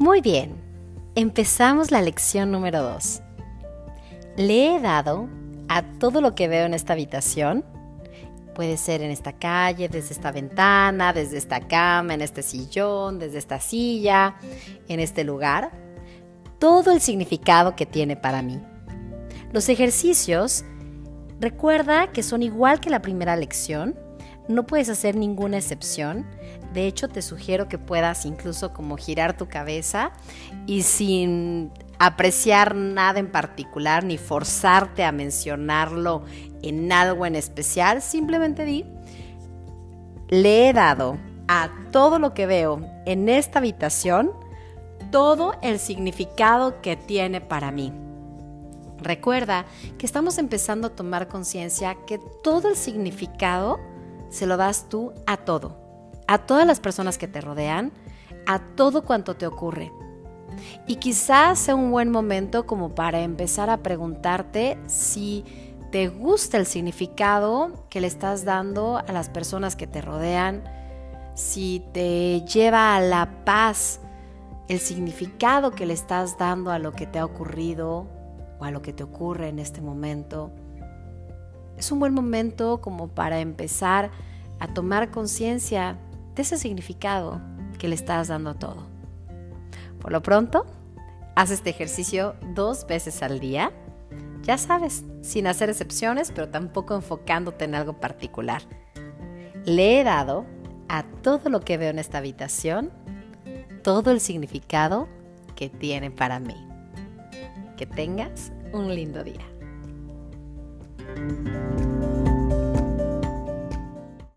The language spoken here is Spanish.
Muy bien, empezamos la lección número 2. Le he dado a todo lo que veo en esta habitación, puede ser en esta calle, desde esta ventana, desde esta cama, en este sillón, desde esta silla, en este lugar, todo el significado que tiene para mí. Los ejercicios, recuerda que son igual que la primera lección, no puedes hacer ninguna excepción. De hecho, te sugiero que puedas incluso como girar tu cabeza y sin apreciar nada en particular ni forzarte a mencionarlo en algo en especial, simplemente di, le he dado a todo lo que veo en esta habitación todo el significado que tiene para mí. Recuerda que estamos empezando a tomar conciencia que todo el significado se lo das tú a todo, a todas las personas que te rodean, a todo cuanto te ocurre. Y quizás sea un buen momento como para empezar a preguntarte si te gusta el significado que le estás dando a las personas que te rodean, si te lleva a la paz el significado que le estás dando a lo que te ha ocurrido o a lo que te ocurre en este momento es un buen momento como para empezar a tomar conciencia de ese significado que le estás dando a todo. Por lo pronto, haz este ejercicio dos veces al día. Ya sabes, sin hacer excepciones, pero tampoco enfocándote en algo particular. Le he dado a todo lo que veo en esta habitación todo el significado que tiene para mí. Que tengas un lindo día.